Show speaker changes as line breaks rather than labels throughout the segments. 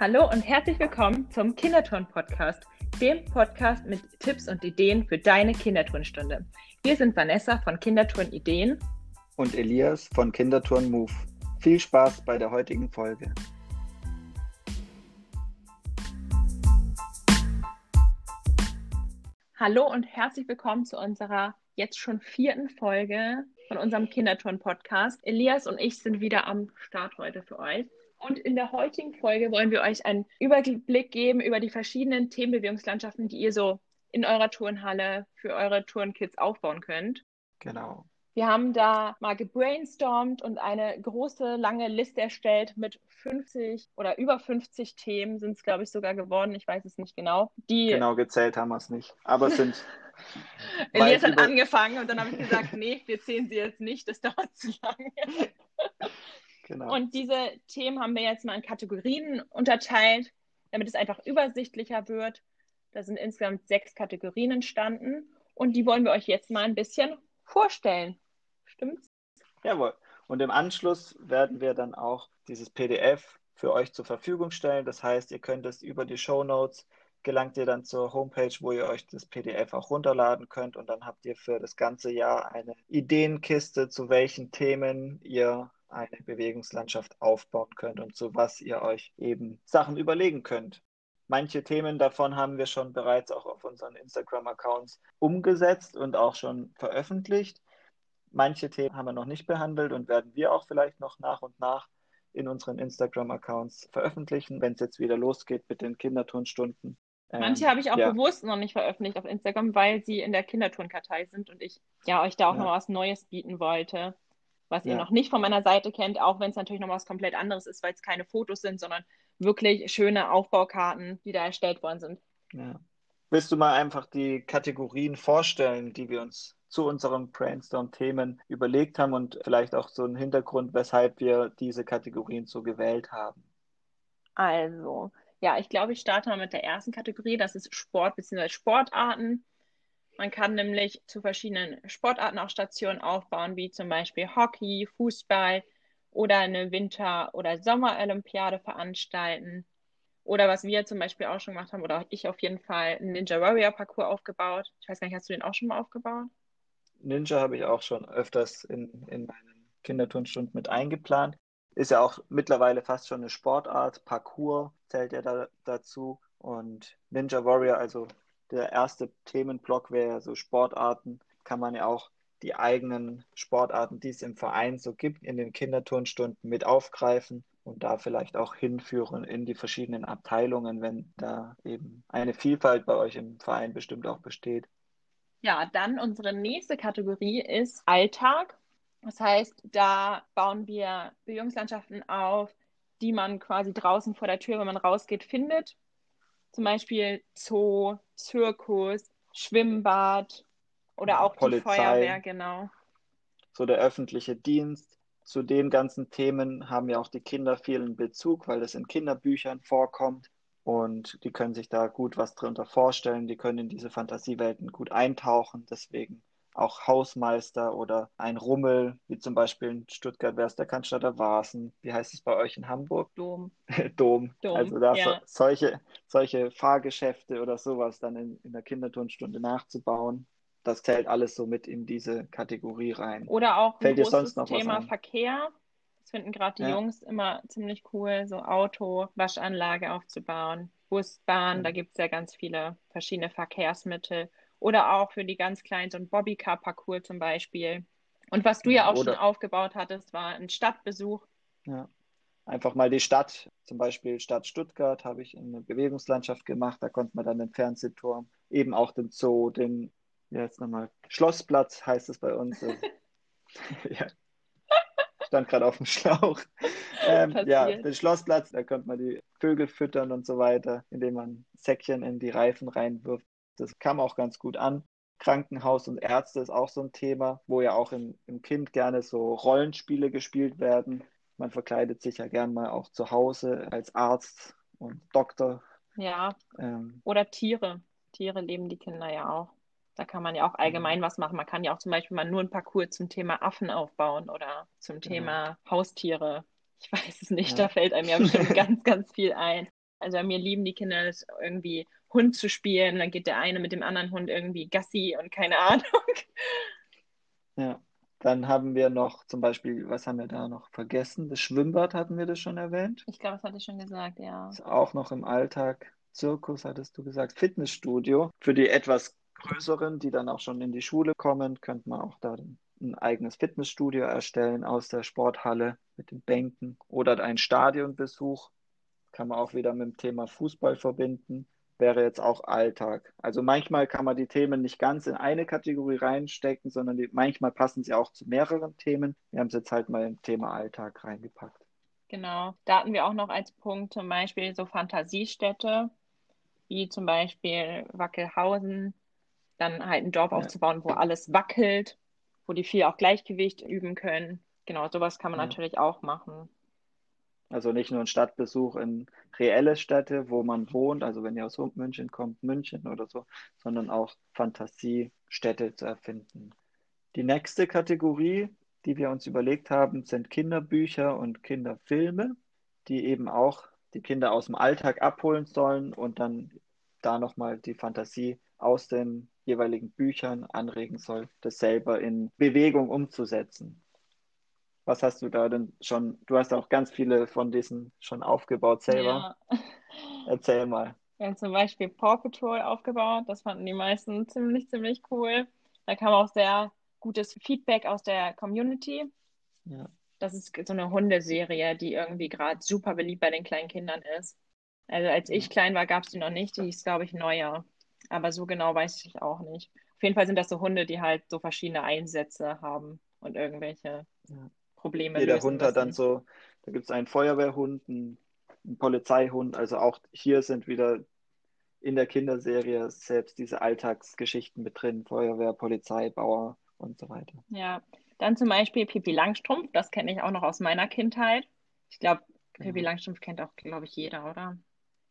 Hallo und herzlich willkommen zum Kinderturn-Podcast, dem Podcast mit Tipps und Ideen für deine Kinderturnstunde. Wir sind Vanessa von Kinderturn Ideen
und Elias von Kinderturn Move. Viel Spaß bei der heutigen Folge.
Hallo und herzlich willkommen zu unserer jetzt schon vierten Folge von unserem Kinderturn-Podcast. Elias und ich sind wieder am Start heute für euch. Und in der heutigen Folge wollen wir euch einen Überblick geben über die verschiedenen Themenbewegungslandschaften, die ihr so in eurer Turnhalle für eure Turnkids aufbauen könnt.
Genau.
Wir haben da mal gebrainstormt und eine große, lange Liste erstellt mit 50 oder über 50 Themen sind es, glaube ich, sogar geworden. Ich weiß es nicht genau.
Die genau gezählt haben wir es nicht. Aber es sind.
Elias hat über... angefangen und dann habe ich gesagt, nee, wir zählen sie jetzt nicht, das dauert zu lange. Genau. Und diese Themen haben wir jetzt mal in Kategorien unterteilt, damit es einfach übersichtlicher wird. Da sind insgesamt sechs Kategorien entstanden und die wollen wir euch jetzt mal ein bisschen vorstellen. Stimmt's?
Jawohl. Und im Anschluss werden wir dann auch dieses PDF für euch zur Verfügung stellen. Das heißt, ihr könnt es über die Show Notes gelangt ihr dann zur Homepage, wo ihr euch das PDF auch runterladen könnt und dann habt ihr für das ganze Jahr eine Ideenkiste, zu welchen Themen ihr eine Bewegungslandschaft aufbauen könnt und zu was ihr euch eben Sachen überlegen könnt. Manche Themen davon haben wir schon bereits auch auf unseren Instagram-Accounts umgesetzt und auch schon veröffentlicht. Manche Themen haben wir noch nicht behandelt und werden wir auch vielleicht noch nach und nach in unseren Instagram-Accounts veröffentlichen, wenn es jetzt wieder losgeht mit den Kinderturnstunden.
Manche ähm, habe ich auch ja. bewusst noch nicht veröffentlicht auf Instagram, weil sie in der Kinderturnkartei sind und ich ja euch da auch ja. noch was Neues bieten wollte was ja. ihr noch nicht von meiner Seite kennt, auch wenn es natürlich noch was komplett anderes ist, weil es keine Fotos sind, sondern wirklich schöne Aufbaukarten, die da erstellt worden sind.
Ja. Willst du mal einfach die Kategorien vorstellen, die wir uns zu unseren Brainstorm-Themen überlegt haben und vielleicht auch so einen Hintergrund, weshalb wir diese Kategorien so gewählt haben?
Also, ja, ich glaube, ich starte mal mit der ersten Kategorie. Das ist Sport bzw. Sportarten. Man kann nämlich zu verschiedenen Sportarten auch Stationen aufbauen, wie zum Beispiel Hockey, Fußball oder eine Winter- oder Sommerolympiade veranstalten. Oder was wir zum Beispiel auch schon gemacht haben, oder ich auf jeden Fall, einen Ninja Warrior Parcours aufgebaut. Ich weiß gar nicht, hast du den auch schon mal aufgebaut?
Ninja habe ich auch schon öfters in, in meinen Kinderturnstunden mit eingeplant. Ist ja auch mittlerweile fast schon eine Sportart. Parcours zählt ja da, dazu. Und Ninja Warrior, also der erste Themenblock wäre so Sportarten. Kann man ja auch die eigenen Sportarten, die es im Verein so gibt, in den Kinderturnstunden mit aufgreifen und da vielleicht auch hinführen in die verschiedenen Abteilungen, wenn da eben eine Vielfalt bei euch im Verein bestimmt auch besteht.
Ja, dann unsere nächste Kategorie ist Alltag. Das heißt, da bauen wir Bewegungslandschaften auf, die man quasi draußen vor der Tür, wenn man rausgeht, findet zum Beispiel Zoo, Zirkus, Schwimmbad oder auch Polizei, die Feuerwehr, genau.
So der öffentliche Dienst. Zu den ganzen Themen haben ja auch die Kinder vielen Bezug, weil das in Kinderbüchern vorkommt. Und die können sich da gut was drunter vorstellen. Die können in diese Fantasiewelten gut eintauchen. Deswegen auch Hausmeister oder ein Rummel, wie zum Beispiel in Stuttgart wäre es der Cannstatter Vasen. Wie heißt es bei euch in Hamburg?
Dom.
Dom. Dom. Also da ja. so, solche, solche Fahrgeschäfte oder sowas dann in, in der Kinderturnstunde nachzubauen. Das zählt alles so mit in diese Kategorie rein.
Oder auch Fällt ein großes Thema Verkehr. Das finden gerade die ja. Jungs immer ziemlich cool, so Auto, Waschanlage aufzubauen. Bus, Bahn, ja. da gibt es ja ganz viele verschiedene Verkehrsmittel. Oder auch für die ganz kleinen, so ein Bobbycar-Parcours zum Beispiel. Und was du ja auch Oder, schon aufgebaut hattest, war ein Stadtbesuch.
Ja, einfach mal die Stadt, zum Beispiel Stadt Stuttgart, habe ich in eine Bewegungslandschaft gemacht. Da konnte man dann den Fernsehturm, eben auch den Zoo, den, ja jetzt nochmal, Schlossplatz heißt es bei uns. ja. Stand gerade auf dem Schlauch. Ähm, ja, den Schlossplatz, da konnte man die Vögel füttern und so weiter, indem man Säckchen in die Reifen reinwirft. Das kam auch ganz gut an. Krankenhaus und Ärzte ist auch so ein Thema, wo ja auch im, im Kind gerne so Rollenspiele gespielt werden. Man verkleidet sich ja gern mal auch zu Hause als Arzt und Doktor.
Ja. Ähm, Oder Tiere. Tiere leben die Kinder ja auch. Da kann man ja auch allgemein was machen. Man kann ja auch zum Beispiel mal nur ein Parcours zum Thema Affen aufbauen oder zum Thema ja. Haustiere. Ich weiß es nicht, ja. da fällt einem ja bestimmt ganz, ganz viel ein. Also mir lieben die Kinder es irgendwie Hund zu spielen. Dann geht der eine mit dem anderen Hund irgendwie Gassi und keine Ahnung.
Ja. Dann haben wir noch zum Beispiel, was haben wir da noch vergessen? Das Schwimmbad hatten wir das schon erwähnt.
Ich glaube, das hatte ich schon gesagt, ja.
Ist auch noch im Alltag. Zirkus hattest du gesagt. Fitnessstudio. Für die etwas größeren, die dann auch schon in die Schule kommen, könnte man auch da ein eigenes Fitnessstudio erstellen aus der Sporthalle mit den Bänken oder ein Stadionbesuch. Kann man auch wieder mit dem Thema Fußball verbinden wäre jetzt auch Alltag. Also manchmal kann man die Themen nicht ganz in eine Kategorie reinstecken, sondern die, manchmal passen sie auch zu mehreren Themen. Wir haben es jetzt halt mal im Thema Alltag reingepackt.
Genau. Da hatten wir auch noch als Punkt zum Beispiel so Fantasiestädte, wie zum Beispiel Wackelhausen, dann halt ein Dorf ja. aufzubauen, wo alles wackelt, wo die viel auch Gleichgewicht üben können. Genau, sowas kann man ja. natürlich auch machen.
Also nicht nur ein Stadtbesuch in reelle Städte, wo man wohnt, also wenn ihr aus München kommt, München oder so, sondern auch Fantasiestädte zu erfinden. Die nächste Kategorie, die wir uns überlegt haben, sind Kinderbücher und Kinderfilme, die eben auch die Kinder aus dem Alltag abholen sollen und dann da nochmal die Fantasie aus den jeweiligen Büchern anregen soll, das selber in Bewegung umzusetzen. Was hast du da denn schon? Du hast auch ganz viele von diesen schon aufgebaut selber. Ja. Erzähl mal.
Wir haben zum Beispiel Paw Patrol aufgebaut. Das fanden die meisten ziemlich, ziemlich cool. Da kam auch sehr gutes Feedback aus der Community. Ja. Das ist so eine Hundeserie, die irgendwie gerade super beliebt bei den kleinen Kindern ist. Also als ich klein war, gab es die noch nicht. Die ist, glaube ich, neuer. Aber so genau weiß ich auch nicht. Auf jeden Fall sind das so Hunde, die halt so verschiedene Einsätze haben und irgendwelche ja. Probleme
Jeder Hund hat dann so, da gibt es einen Feuerwehrhund, einen, einen Polizeihund, also auch hier sind wieder in der Kinderserie selbst diese Alltagsgeschichten mit drin, Feuerwehr, Polizei, Bauer und so weiter.
Ja, dann zum Beispiel Pippi Langstrumpf, das kenne ich auch noch aus meiner Kindheit. Ich glaube, Pippi ja. Langstrumpf kennt auch, glaube ich, jeder, oder?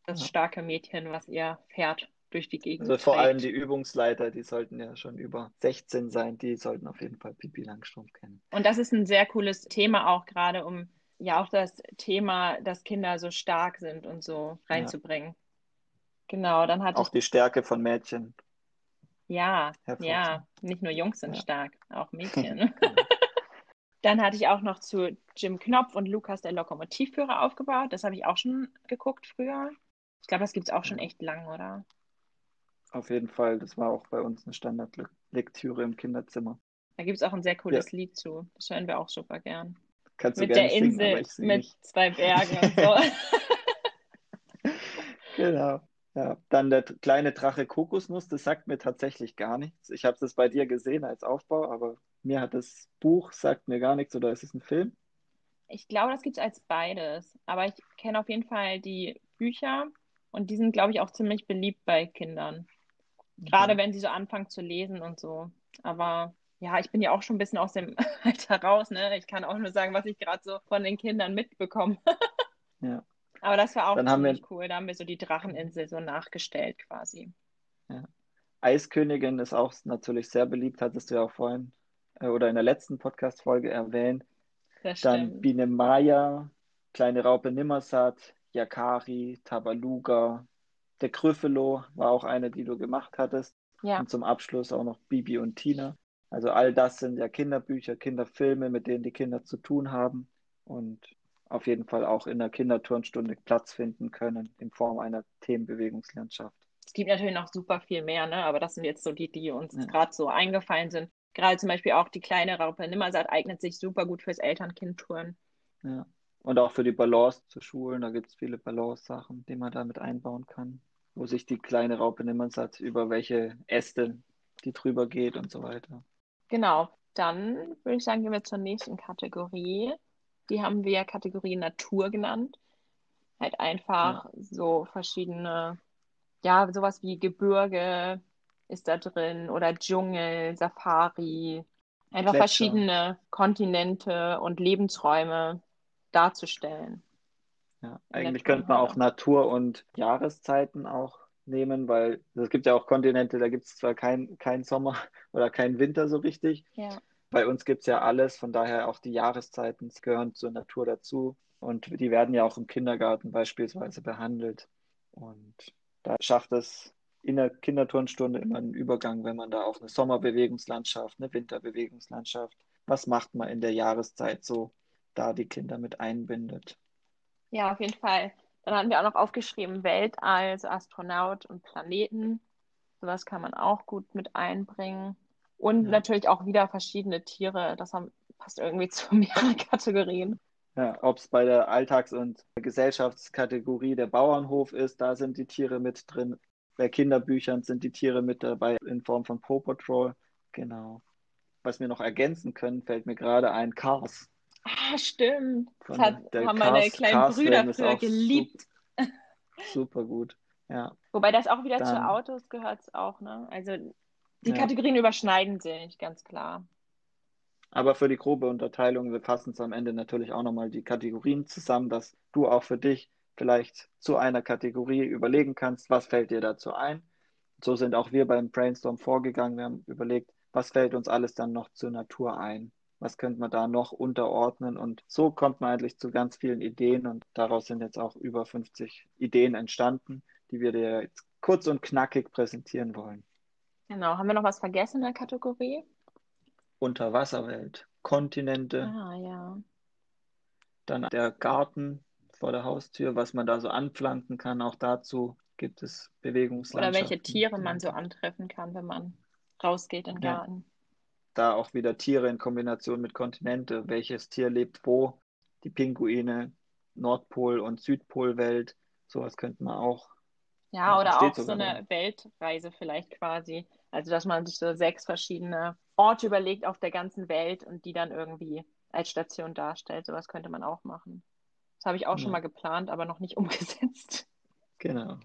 Das ja. starke Mädchen, was ihr Pferd durch die Gegend.
Also vor trägt. allem die Übungsleiter, die sollten ja schon über 16 sein, die sollten auf jeden Fall Pipi Langstrumpf kennen.
Und das ist ein sehr cooles Thema auch gerade, um ja auch das Thema, dass Kinder so stark sind und so reinzubringen. Ja. Genau, dann hatte
auch die Stärke von Mädchen.
Ja, ja, nicht nur Jungs sind ja. stark, auch Mädchen. Dann hatte ich auch noch zu Jim Knopf und Lukas der Lokomotivführer aufgebaut. Das habe ich auch schon geguckt früher. Ich glaube, das gibt es auch schon echt lang, oder?
Auf jeden Fall, das war auch bei uns eine Standardlektüre im Kinderzimmer.
Da gibt es auch ein sehr cooles ja. Lied zu. Das hören wir auch super gern.
Kannst
mit
du
der Insel,
singen,
mit nicht. zwei Bergen und so.
genau. Ja, dann der kleine Drache Kokosnuss, das sagt mir tatsächlich gar nichts. Ich habe das bei dir gesehen als Aufbau, aber mir hat das Buch sagt mir gar nichts oder ist es ein Film?
Ich glaube, das gibt es als beides. Aber ich kenne auf jeden Fall die Bücher und die sind, glaube ich, auch ziemlich beliebt bei Kindern. Gerade wenn sie so anfangen zu lesen und so. Aber ja, ich bin ja auch schon ein bisschen aus dem Alter raus, ne? Ich kann auch nur sagen, was ich gerade so von den Kindern mitbekomme. ja. Aber das war auch Dann ziemlich wir... cool. Da haben wir so die Dracheninsel so nachgestellt quasi.
Ja. Eiskönigin ist auch natürlich sehr beliebt, hattest du ja auch vorhin äh, oder in der letzten Podcast-Folge erwähnt. Das Dann stimmt. Biene Maya, Kleine Raupe Nimmersatt, Yakari, Tabaluga, der Gryffalo war auch eine, die du gemacht hattest. Ja. Und zum Abschluss auch noch Bibi und Tina. Also all das sind ja Kinderbücher, Kinderfilme, mit denen die Kinder zu tun haben und auf jeden Fall auch in der Kinderturnstunde Platz finden können in Form einer Themenbewegungslandschaft.
Es gibt natürlich noch super viel mehr, ne? aber das sind jetzt so die, die uns ja. gerade so eingefallen sind. Gerade zum Beispiel auch die kleine Raupe Nimmersatt eignet sich super gut fürs Eltern-Kind-Touren.
Ja. Und auch für die Balance zu Schulen, da gibt es viele Balance-Sachen, die man damit einbauen kann wo sich die kleine Raupe Nimmersatt über welche Äste die drüber geht und so weiter.
Genau, dann würde ich sagen, gehen wir zur nächsten Kategorie. Die haben wir Kategorie Natur genannt. Halt einfach ja. so verschiedene, ja, sowas wie Gebirge ist da drin oder Dschungel, Safari. Einfach Gletscher. verschiedene Kontinente und Lebensräume darzustellen.
Ja, eigentlich könnte man auch Natur und Jahreszeiten auch nehmen, weil es gibt ja auch Kontinente, da gibt es zwar keinen kein Sommer oder keinen Winter so richtig. Ja. Bei uns gibt es ja alles, von daher auch die Jahreszeiten gehören zur Natur dazu. Und die werden ja auch im Kindergarten beispielsweise behandelt. Und da schafft es in der Kinderturnstunde immer einen Übergang, wenn man da auf eine Sommerbewegungslandschaft, eine Winterbewegungslandschaft, was macht man in der Jahreszeit so, da die Kinder mit einbindet.
Ja, auf jeden Fall. Dann hatten wir auch noch aufgeschrieben Weltall, also Astronaut und Planeten. Sowas kann man auch gut mit einbringen. Und ja. natürlich auch wieder verschiedene Tiere. Das haben, passt irgendwie zu mehreren Kategorien.
Ja, ob es bei der Alltags- und Gesellschaftskategorie der Bauernhof ist, da sind die Tiere mit drin. Bei Kinderbüchern sind die Tiere mit dabei in Form von Paw Patrol. Genau. Was wir noch ergänzen können, fällt mir gerade ein Cars.
Ah, stimmt. das hat, haben meine kleinen Cars Brüder früher geliebt.
Super, super, gut. Ja.
Wobei das auch wieder Dann, zu Autos gehört auch, ne? Also die ja. Kategorien überschneiden sich, ganz klar.
Aber für die grobe Unterteilung, wir fassen es am Ende natürlich auch nochmal die Kategorien zusammen, dass du auch für dich vielleicht zu einer Kategorie überlegen kannst, was fällt dir dazu ein. So sind auch wir beim Brainstorm vorgegangen. Wir haben überlegt, was fällt uns alles dann noch zur Natur ein? Was könnte man da noch unterordnen? Und so kommt man eigentlich zu ganz vielen Ideen und daraus sind jetzt auch über 50 Ideen entstanden, die wir dir jetzt kurz und knackig präsentieren wollen.
Genau. Haben wir noch was vergessen in der Kategorie?
Unterwasserwelt, Kontinente.
Ah, ja.
Dann der Garten vor der Haustür, was man da so anpflanzen kann. Auch dazu gibt es Bewegungslandschaften.
Oder welche Tiere man so antreffen kann, wenn man rausgeht in den ja.
Da auch wieder Tiere in Kombination mit Kontinente. Welches Tier lebt wo? Die Pinguine, Nordpol- und Südpolwelt. Sowas könnte man auch.
Ja, oder auch so eine Weltreise vielleicht quasi. Also, dass man sich so sechs verschiedene Orte überlegt auf der ganzen Welt und die dann irgendwie als Station darstellt. Sowas könnte man auch machen. Das habe ich auch ja. schon mal geplant, aber noch nicht umgesetzt.
Genau.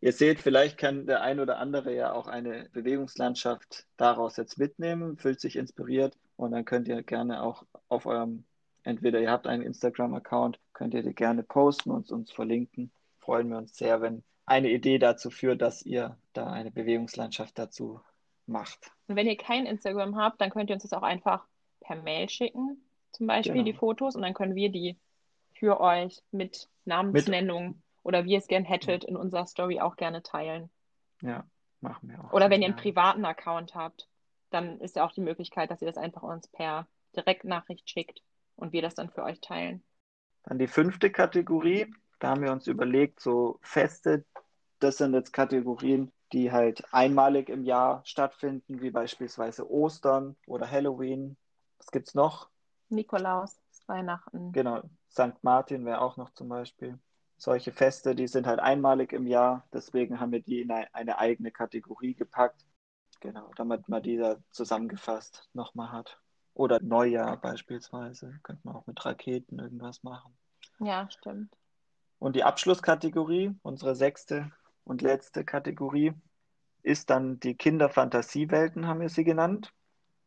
Ihr seht, vielleicht kann der ein oder andere ja auch eine Bewegungslandschaft daraus jetzt mitnehmen, fühlt sich inspiriert und dann könnt ihr gerne auch auf eurem, entweder ihr habt einen Instagram-Account, könnt ihr die gerne posten und uns verlinken. Freuen wir uns sehr, wenn eine Idee dazu führt, dass ihr da eine Bewegungslandschaft dazu macht.
Und wenn ihr kein Instagram habt, dann könnt ihr uns das auch einfach per Mail schicken, zum Beispiel genau. die Fotos, und dann können wir die für euch mit Namensnennung mit, oder wie ihr es gern hättet in unserer Story auch gerne teilen.
Ja, machen wir auch.
Oder wenn ihr einen privaten Account habt, dann ist ja auch die Möglichkeit, dass ihr das einfach uns per Direktnachricht schickt und wir das dann für euch teilen.
Dann die fünfte Kategorie, da haben wir uns überlegt, so Feste, das sind jetzt Kategorien, die halt einmalig im Jahr stattfinden, wie beispielsweise Ostern oder Halloween. Was gibt's noch?
Nikolaus, Weihnachten.
Genau, St. Martin wäre auch noch zum Beispiel. Solche Feste, die sind halt einmalig im Jahr, deswegen haben wir die in eine eigene Kategorie gepackt. Genau, damit man die da zusammengefasst nochmal hat. Oder Neujahr beispielsweise, könnte man auch mit Raketen irgendwas machen.
Ja, stimmt.
Und die Abschlusskategorie, unsere sechste und letzte Kategorie, ist dann die Kinderfantasiewelten, haben wir sie genannt.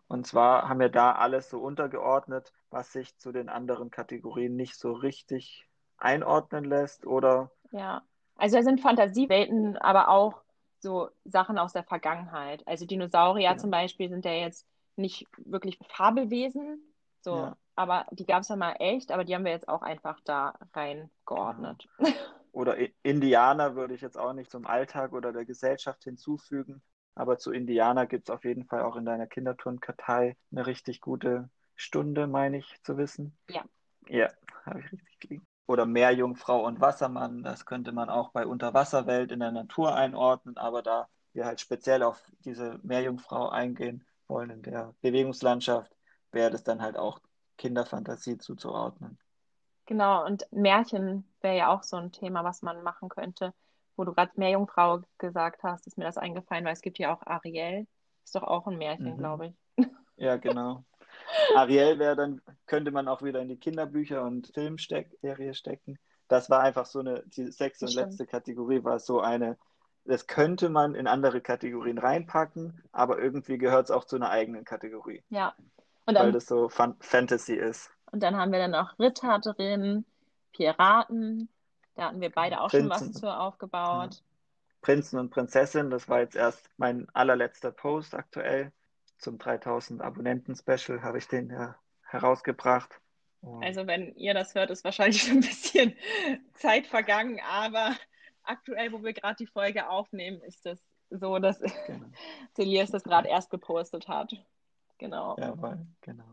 Und zwar haben wir da alles so untergeordnet, was sich zu den anderen Kategorien nicht so richtig einordnen lässt, oder?
Ja, also da sind Fantasiewelten, aber auch so Sachen aus der Vergangenheit. Also Dinosaurier ja. zum Beispiel sind ja jetzt nicht wirklich Fabelwesen, so, ja. aber die gab es ja mal echt, aber die haben wir jetzt auch einfach da reingeordnet.
Genau. Oder Indianer würde ich jetzt auch nicht zum Alltag oder der Gesellschaft hinzufügen. Aber zu Indianer gibt es auf jeden Fall auch in deiner Kinderturnkartei eine richtig gute Stunde, meine ich zu wissen.
Ja.
Ja, habe ich richtig gelegen. Oder Meerjungfrau und Wassermann, das könnte man auch bei Unterwasserwelt in der Natur einordnen, aber da wir halt speziell auf diese Meerjungfrau eingehen wollen in der Bewegungslandschaft, wäre das dann halt auch Kinderfantasie zuzuordnen.
Genau, und Märchen wäre ja auch so ein Thema, was man machen könnte wo du gerade Meerjungfrau gesagt hast, ist mir das eingefallen, weil es gibt ja auch Ariel. Ist doch auch ein Märchen, mhm. glaube ich.
Ja, genau. Ariel wäre dann, könnte man auch wieder in die Kinderbücher und Filmserie stecken. Das war einfach so eine, die sechste und letzte Kategorie war so eine, das könnte man in andere Kategorien reinpacken, aber irgendwie gehört es auch zu einer eigenen Kategorie.
Ja.
Und dann, weil das so Fan Fantasy ist.
Und dann haben wir dann noch Ritter drin, Piraten, da hatten wir beide auch Prinzen. schon was zu aufgebaut. Ja.
Prinzen und Prinzessin, das war jetzt erst mein allerletzter Post aktuell. Zum 3000 Abonnenten-Special habe ich den ja herausgebracht.
Also wenn ihr das hört, ist wahrscheinlich schon ein bisschen Zeit vergangen, aber aktuell, wo wir gerade die Folge aufnehmen, ist es so, dass genau. Celias das gerade erst gepostet hat. Genau.
Jawohl, genau.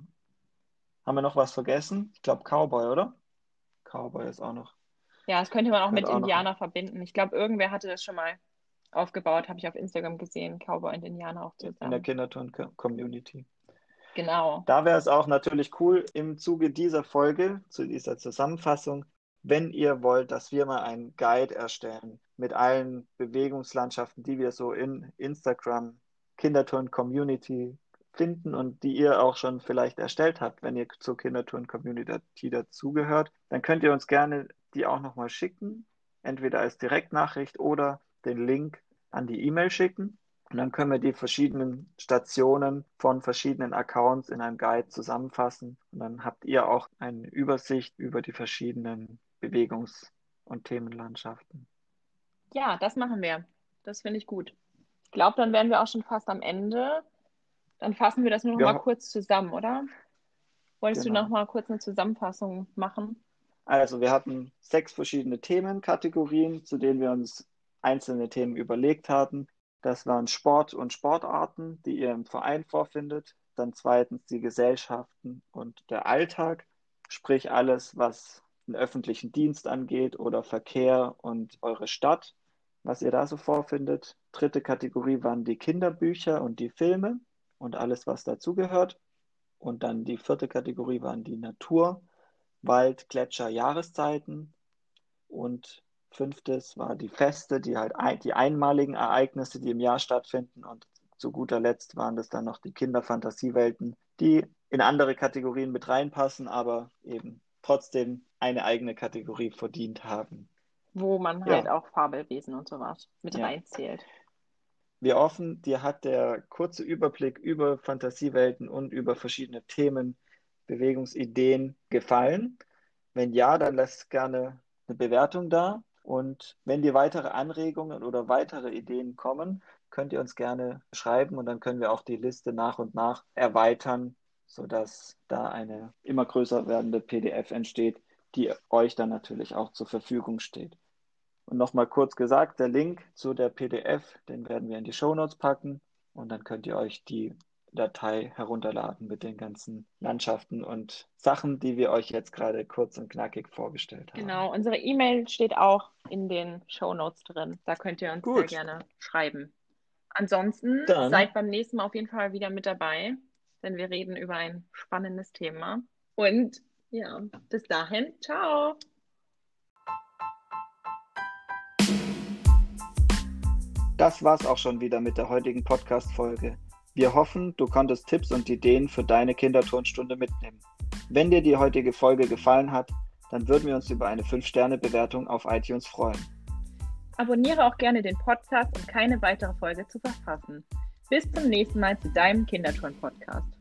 Haben wir noch was vergessen? Ich glaube Cowboy, oder? Cowboy ist auch noch.
Ja, das könnte man auch mit auch Indianer noch... verbinden. Ich glaube, irgendwer hatte das schon mal aufgebaut, habe ich auf Instagram gesehen, Cowboy und Indianer auch zusammen.
In der Kinderturn-Community.
Genau.
Da wäre es auch natürlich cool, im Zuge dieser Folge, zu dieser Zusammenfassung, wenn ihr wollt, dass wir mal einen Guide erstellen mit allen Bewegungslandschaften, die wir so in Instagram, Kinderturn Community finden und die ihr auch schon vielleicht erstellt habt, wenn ihr zur Kindertouren-Community dazugehört, dann könnt ihr uns gerne die auch nochmal schicken, entweder als Direktnachricht oder den Link an die E-Mail schicken. Und dann können wir die verschiedenen Stationen von verschiedenen Accounts in einem Guide zusammenfassen. Und dann habt ihr auch eine Übersicht über die verschiedenen Bewegungs- und Themenlandschaften.
Ja, das machen wir. Das finde ich gut. Ich glaube, dann wären wir auch schon fast am Ende. Dann fassen wir das nur noch ja. mal kurz zusammen, oder? Wolltest genau. du noch mal kurz eine Zusammenfassung machen?
Also wir hatten sechs verschiedene Themenkategorien, zu denen wir uns einzelne Themen überlegt hatten. Das waren Sport und Sportarten, die ihr im Verein vorfindet. Dann zweitens die Gesellschaften und der Alltag, sprich alles, was den öffentlichen Dienst angeht oder Verkehr und eure Stadt, was ihr da so vorfindet. Dritte Kategorie waren die Kinderbücher und die Filme und alles, was dazugehört. Und dann die vierte Kategorie waren die Natur, Wald, Gletscher, Jahreszeiten. Und fünftes war die Feste, die halt ein, die einmaligen Ereignisse, die im Jahr stattfinden. Und zu guter Letzt waren das dann noch die Kinderfantasiewelten, die in andere Kategorien mit reinpassen, aber eben trotzdem eine eigene Kategorie verdient haben.
Wo man halt ja. auch Fabelwesen und sowas mit ja. reinzählt.
Wir hoffen, dir hat der kurze Überblick über Fantasiewelten und über verschiedene Themen, Bewegungsideen gefallen. Wenn ja, dann lass gerne eine Bewertung da. Und wenn dir weitere Anregungen oder weitere Ideen kommen, könnt ihr uns gerne schreiben und dann können wir auch die Liste nach und nach erweitern, sodass da eine immer größer werdende PDF entsteht, die euch dann natürlich auch zur Verfügung steht. Und nochmal kurz gesagt, der Link zu der PDF, den werden wir in die Show Notes packen und dann könnt ihr euch die Datei herunterladen mit den ganzen Landschaften und Sachen, die wir euch jetzt gerade kurz und knackig vorgestellt haben.
Genau, unsere E-Mail steht auch in den Show Notes drin. Da könnt ihr uns Gut. sehr gerne schreiben. Ansonsten dann. seid beim nächsten Mal auf jeden Fall wieder mit dabei, denn wir reden über ein spannendes Thema. Und ja, bis dahin, ciao.
Das war's auch schon wieder mit der heutigen Podcast-Folge. Wir hoffen, du konntest Tipps und Ideen für deine Kinderturnstunde mitnehmen. Wenn dir die heutige Folge gefallen hat, dann würden wir uns über eine 5-Sterne-Bewertung auf iTunes freuen.
Abonniere auch gerne den Podcast, um keine weitere Folge zu verpassen. Bis zum nächsten Mal zu deinem Kinderturn-Podcast.